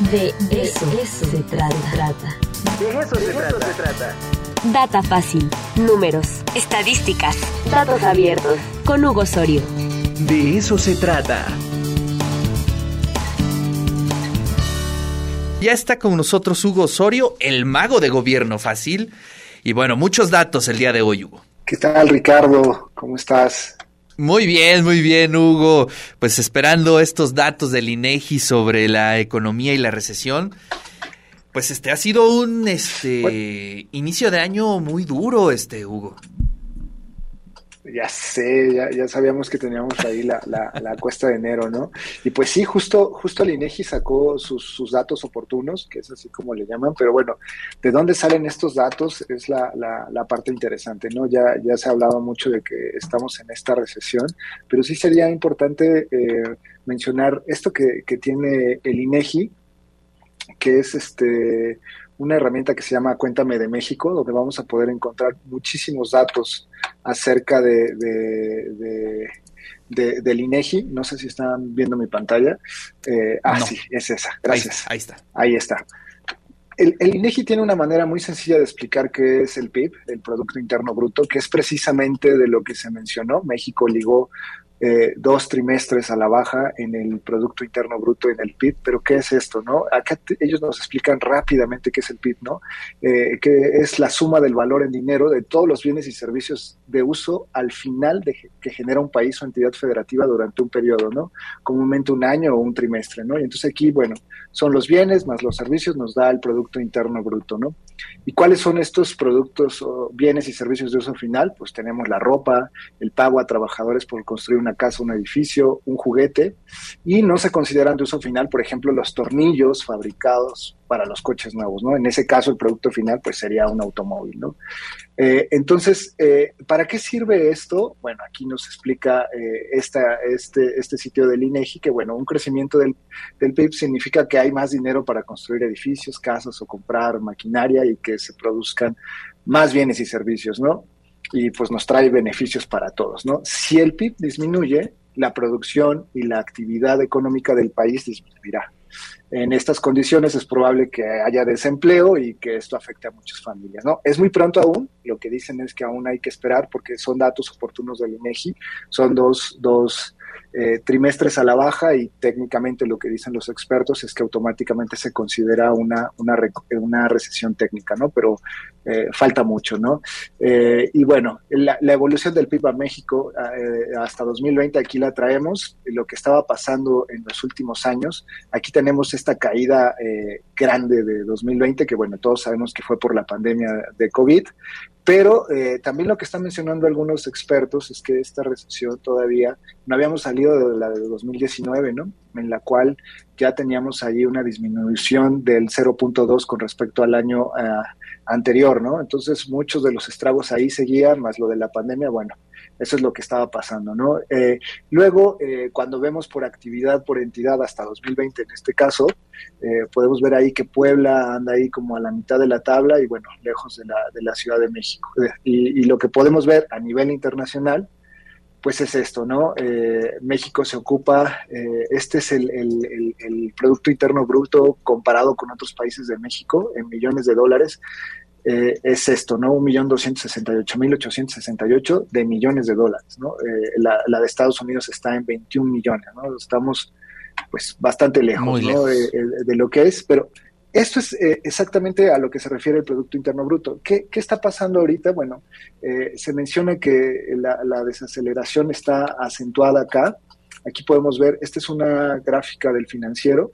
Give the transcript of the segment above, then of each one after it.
De eso, se trata. De eso, se, trata. Data fácil, números, estadísticas, datos abiertos. Con Hugo Osorio. De eso se trata. Ya está con nosotros Hugo Osorio, el mago de gobierno fácil. Y bueno, muchos datos el día de hoy, Hugo. ¿Qué tal, Ricardo? ¿Cómo estás? Muy bien, muy bien, Hugo. Pues esperando estos datos del INEGI sobre la economía y la recesión. Pues este ha sido un este inicio de año muy duro, este Hugo. Ya sé, ya, sabíamos que teníamos ahí la, la, cuesta de enero, ¿no? Y pues sí, justo, justo el INEGI sacó sus, datos oportunos, que es así como le llaman, pero bueno, ¿de dónde salen estos datos? Es la, la, parte interesante, ¿no? Ya, ya se ha hablado mucho de que estamos en esta recesión, pero sí sería importante eh, mencionar esto que, que tiene el INEGI, que es este una herramienta que se llama Cuéntame de México, donde vamos a poder encontrar muchísimos datos acerca de, del INEGI. No sé si están viendo mi pantalla. Eh, ah, sí, es esa. Gracias. Ahí, está. Ahí está. El, el, INEGI tiene una manera muy sencilla de explicar qué es el PIB, el Producto Interno Bruto, que es precisamente de lo que se mencionó. México ligó eh, dos trimestres a la baja en el Producto Interno Bruto, en el PIB, pero ¿qué es esto? no? Acá ellos nos explican rápidamente qué es el PIB, ¿no? Eh, que es la suma del valor en dinero de todos los bienes y servicios de uso al final que genera un país o entidad federativa durante un periodo, ¿no? Comúnmente un año o un trimestre, ¿no? Y entonces aquí, bueno, son los bienes más los servicios, nos da el Producto Interno Bruto, ¿no? ¿Y cuáles son estos productos o bienes y servicios de uso final? Pues tenemos la ropa, el pago a trabajadores por construir una casa, un edificio, un juguete, y no se consideran de uso final, por ejemplo, los tornillos fabricados para los coches nuevos, ¿no? En ese caso, el producto final, pues sería un automóvil, ¿no? Eh, entonces, eh, ¿para qué sirve esto? Bueno, aquí nos explica eh, esta, este, este sitio del INEGI que, bueno, un crecimiento del, del PIB significa que hay más dinero para construir edificios, casas o comprar maquinaria y que se produzcan más bienes y servicios, ¿no? Y pues nos trae beneficios para todos, ¿no? Si el PIB disminuye, la producción y la actividad económica del país disminuirá. En estas condiciones es probable que haya desempleo y que esto afecte a muchas familias. ¿no? Es muy pronto aún, lo que dicen es que aún hay que esperar porque son datos oportunos del INEGI, son dos, dos eh, trimestres a la baja y técnicamente lo que dicen los expertos es que automáticamente se considera una, una, una recesión técnica, ¿no? Pero eh, falta mucho, ¿no? Eh, y bueno, la, evolución del PIB a México hasta 2020 aquí la traemos, lo que estaba pasando en los últimos años, aquí tenemos esta caída grande de 2020, que bueno, todos sabemos que fue por la pandemia de COVID, pero eh, también lo que están mencionando algunos expertos es que esta recesión todavía no habíamos salido de la de 2019, ¿no? En la cual ya teníamos allí una disminución del 0.2 con respecto al año eh, anterior, ¿no? Entonces muchos de los estragos ahí seguían, más lo de la pandemia, bueno, eso es lo que estaba pasando, ¿no? Eh, luego, eh, cuando vemos por actividad, por entidad, hasta 2020 en este caso, eh, podemos ver ahí que Puebla anda ahí como a la mitad de la tabla y bueno, lejos de la, de la Ciudad de México. Y, lo que podemos ver a nivel internacional, pues es esto, ¿no? México se ocupa, este es el, el, Producto Interno Bruto comparado con otros países de México en millones de dólares. Eh, es esto, ¿no? Un millón doscientos sesenta y ocho mil ochocientos sesenta y ocho de millones de dólares, ¿no? Eh, la, de Estados Unidos está en 21 millones, ¿no? Estamos, pues, bastante lejos, ¿no? De, lo que es, pero esto es eh, exactamente a lo que se refiere el Producto Interno Bruto. ¿Qué, qué está pasando ahorita? Bueno, se menciona que la, la desaceleración está acentuada acá. Aquí podemos ver, esta es una gráfica del financiero,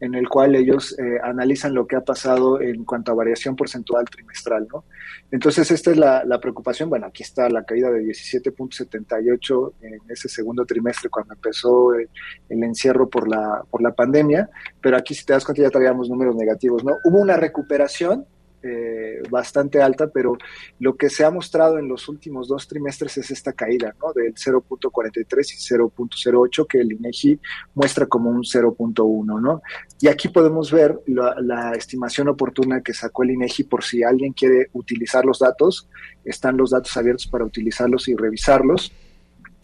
en el cual ellos eh, analizan lo que ha pasado en cuanto a variación porcentual trimestral, ¿no? Entonces, esta es la, preocupación. Bueno, aquí está la caída de 17.78 en ese segundo trimestre cuando empezó el, el, encierro por la, por la pandemia, pero aquí si te das cuenta ya traíamos números negativos, ¿no? Hubo una recuperación eh, bastante alta, pero lo que se ha mostrado en los últimos dos trimestres es esta caída, ¿no? Del 0.43 y 0.08 que el INEGI muestra como un 0.1, ¿no? Y aquí podemos ver la, la, estimación oportuna que sacó el INEGI por si alguien quiere utilizar los datos, están los datos abiertos para utilizarlos y revisarlos.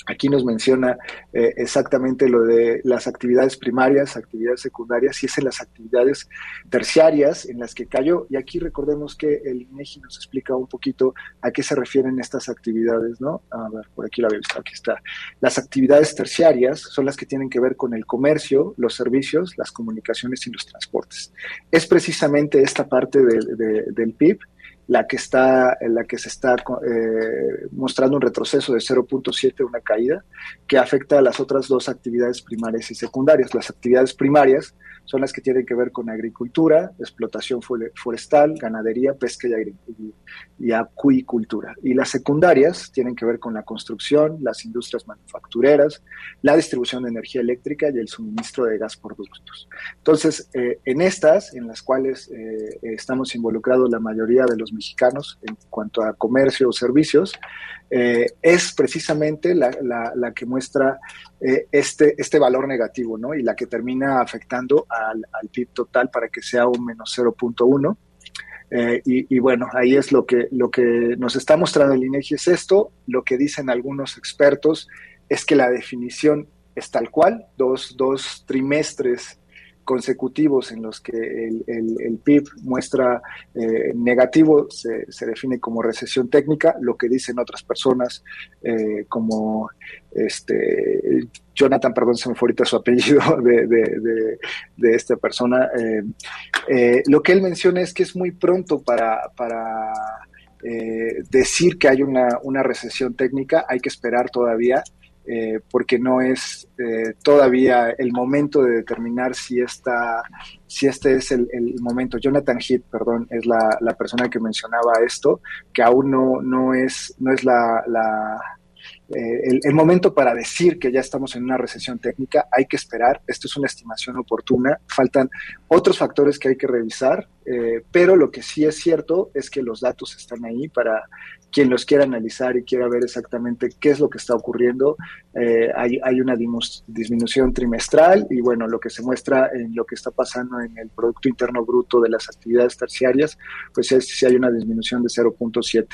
Aquí nos menciona eh, exactamente lo de las actividades primarias, actividades secundarias, y es en las actividades terciarias en las que cayó. Y aquí recordemos que el INEGI nos explica un poquito a qué se refieren estas actividades, ¿no? A ver, por aquí la había visto, aquí está. Las actividades terciarias son las que tienen que ver con el comercio, los servicios, las comunicaciones y los transportes. Es precisamente esta parte del PIB la que está, la que se está eh, mostrando un retroceso de 0.7, una caída, que afecta a las otras dos actividades primarias y secundarias. Las actividades primarias son las que tienen que ver con agricultura, explotación forestal, ganadería, pesca y, acuicultura. Y las secundarias tienen que ver con la construcción, las industrias manufactureras, la distribución de energía eléctrica y el suministro de gas por. Entonces, eh, en estas, en las cuales eh, estamos involucrados la mayoría de los mexicanos en cuanto a comercio o servicios, eh, es precisamente la, que muestra eh, este, este valor negativo, ¿no? Y la que termina afectando al, PIB total para que sea un menos 0.1. Eh, y, bueno, ahí es lo que, lo que nos está mostrando el INEGI es esto. Lo que dicen algunos expertos es que la definición es tal cual, dos, dos trimestres consecutivos en los que el, PIB muestra eh, negativo se, define como recesión técnica, lo que dicen otras personas eh, como este Jonathan, perdón, se me fue ahorita su apellido de, esta persona, eh, lo que él menciona es que es muy pronto para, para decir que hay una, una recesión técnica, hay que esperar todavía eh, porque no es eh, todavía el momento de determinar si, esta, si este es el, momento. Jonathan Heath, perdón, es la, persona que mencionaba esto, que aún no, no es, no es la, eh, el, momento para decir que ya estamos en una recesión técnica, hay que esperar, esto es una estimación oportuna, faltan otros factores que hay que revisar, eh, pero lo que sí es cierto es que los datos están ahí para quien los quiera analizar y quiera ver exactamente qué es lo que está ocurriendo. Eh, hay, hay, una disminución trimestral y bueno, lo que se muestra en lo que está pasando en el Producto Interno Bruto de las actividades terciarias, pues es si hay una disminución de 0.7.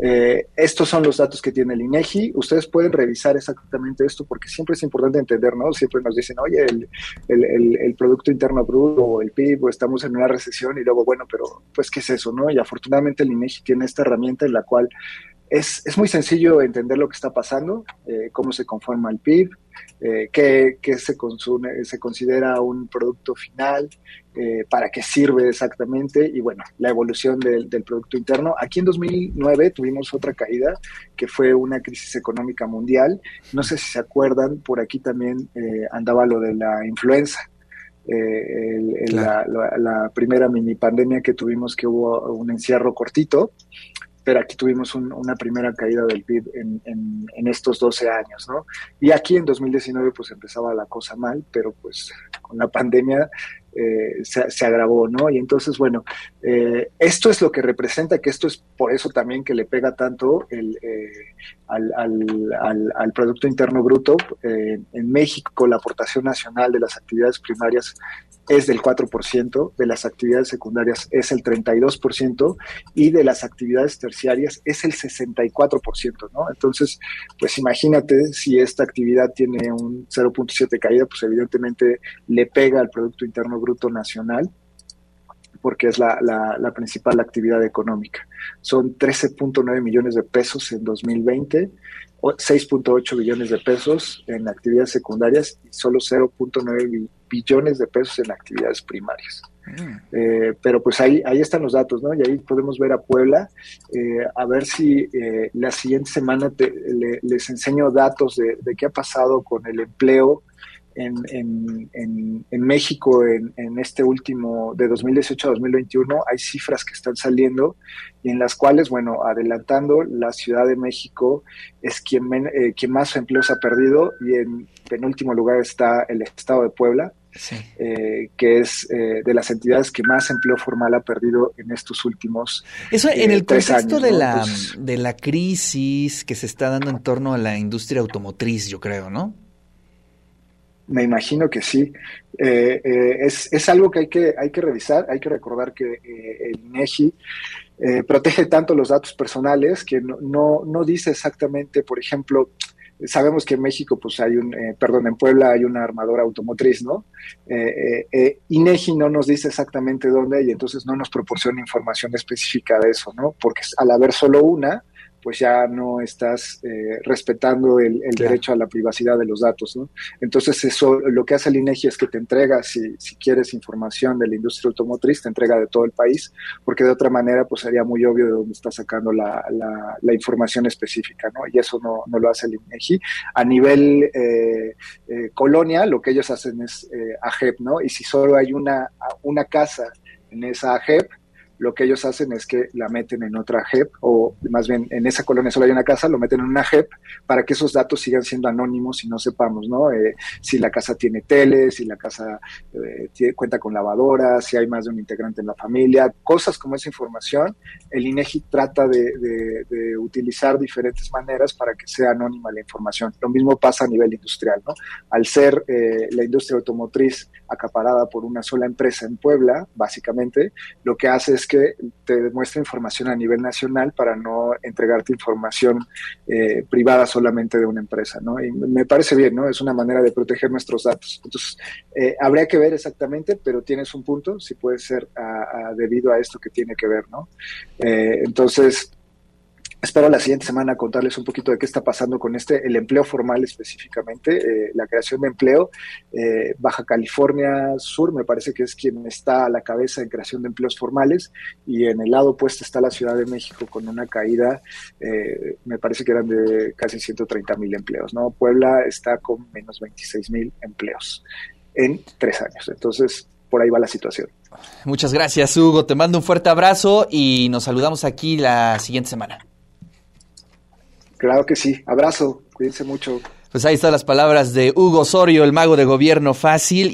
Eh, estos son los datos que tiene el INEGI. Ustedes pueden revisar exactamente esto porque siempre es importante entender, ¿no? Siempre nos dicen, oye, el, el, Producto Interno Bruto o el PIB, o estamos en una recesión y luego, bueno, pero pues, ¿qué es eso, no? Y afortunadamente el INEGI tiene esta herramienta en la cual es, es muy sencillo entender lo que está pasando, eh, cómo se conforma el PIB, eh, qué, se, consume, se considera un producto final, eh, para qué sirve exactamente y bueno, la evolución del, Producto Interno. Aquí en 2009 tuvimos otra caída que fue una crisis económica mundial. No sé si se acuerdan, por aquí también eh, andaba lo de la influenza. la, la, primera mini pandemia que tuvimos que hubo un encierro cortito pero aquí tuvimos una primera caída del PIB en, estos 12 años, ¿no? Y aquí en 2019 pues empezaba la cosa mal, pero pues con la pandemia eh, se, agravó, ¿no? Y entonces, bueno, eh, esto es lo que representa, que esto es por eso también que le pega tanto el, eh, al, al, al, Producto Interno Bruto. en México, la aportación nacional de las actividades primarias es del 4%, de las actividades secundarias es el 32% y de las actividades terciarias es el 64%, ¿no? Entonces, pues imagínate si esta actividad tiene un 0.7 caída, pues evidentemente le pega al Producto Interno Bruto Nacional porque es la, la, principal actividad económica. Son 13.9 millones de pesos en 2020, 6.8 billones de pesos en actividades secundarias y solo 0.9 billones de pesos en actividades primarias. Mm. Eh, pero pues ahí, ahí están los datos, ¿no? Y ahí podemos ver a Puebla, eh, a ver si eh, la siguiente semana les enseño datos de, de, qué ha pasado con el empleo en, en, en, México en, en, este último, de 2018 a 2021, hay cifras que están saliendo y en las cuales, bueno, adelantando, la Ciudad de México es quien, eh, quien más empleos ha perdido y en penúltimo lugar está el Estado de Puebla, eh, que es eh, de las entidades que más empleo formal ha perdido en estos últimos Eso en el contexto de, la, de la crisis que se está dando en torno a la industria automotriz, yo creo, ¿no? Me imagino que sí. Eh, eh, es, es, algo que hay, que hay que revisar. Hay que recordar que eh, el INEGI protege tanto los datos personales que no, no, no, dice exactamente, por ejemplo, sabemos que en México, pues hay un, eh, perdón, en Puebla hay una armadora automotriz, ¿no? Eh, eh, INEGI no nos dice exactamente dónde y entonces no nos proporciona información específica de eso, ¿no? Porque al haber solo una, pues ya no estás eh, respetando el, derecho a la privacidad de los datos. ¿no? Entonces, eso lo que hace el INEGI es que te entrega, si, si quieres información de la industria automotriz, te entrega de todo el país, porque de otra manera, pues sería muy obvio de dónde está sacando la, la, información específica, ¿no? Y eso no, no, lo hace el INEGI. A nivel eh, eh, colonia, lo que ellos hacen es AGEP, ¿no? Y si solo hay una, una casa en esa AGEP, lo que ellos hacen es que la meten en otra JEP, o más bien en esa colonia solo hay una casa, lo meten en una JEP para que esos datos sigan siendo anónimos y no sepamos, ¿no? Eh, si la casa tiene tele, si la casa eh, cuenta con lavadora, si hay más de un integrante en la familia, cosas como esa información, el INEGI trata de, utilizar diferentes maneras para que sea anónima la información. Lo mismo pasa a nivel industrial, ¿no? Al ser eh, la industria automotriz acaparada por una sola empresa en Puebla, básicamente, lo que hace es que te demuestra información a nivel nacional para no entregarte información eh, privada solamente de una empresa, ¿no? Y me parece bien, ¿no? Es una manera de proteger nuestros datos. Entonces, eh, habría que ver exactamente, pero tienes un punto, si puede ser debido a esto que tiene que ver, ¿no? Eh, entonces, Espero la siguiente semana contarles un poquito de qué está pasando con este, el empleo formal específicamente, eh, la creación de empleo. Eh, Baja California Sur me parece que es quien está a la cabeza en creación de empleos formales y en el lado opuesto está la Ciudad de México con una caída, eh, me parece que eran de casi 130 mil empleos. ¿no? Puebla está con menos 26 mil empleos en tres años. Entonces, por ahí va la situación. Muchas gracias, Hugo. Te mando un fuerte abrazo y nos saludamos aquí la siguiente semana. Claro que sí. Abrazo. Cuídense mucho. Pues ahí están las palabras de Hugo Osorio, el mago de gobierno fácil.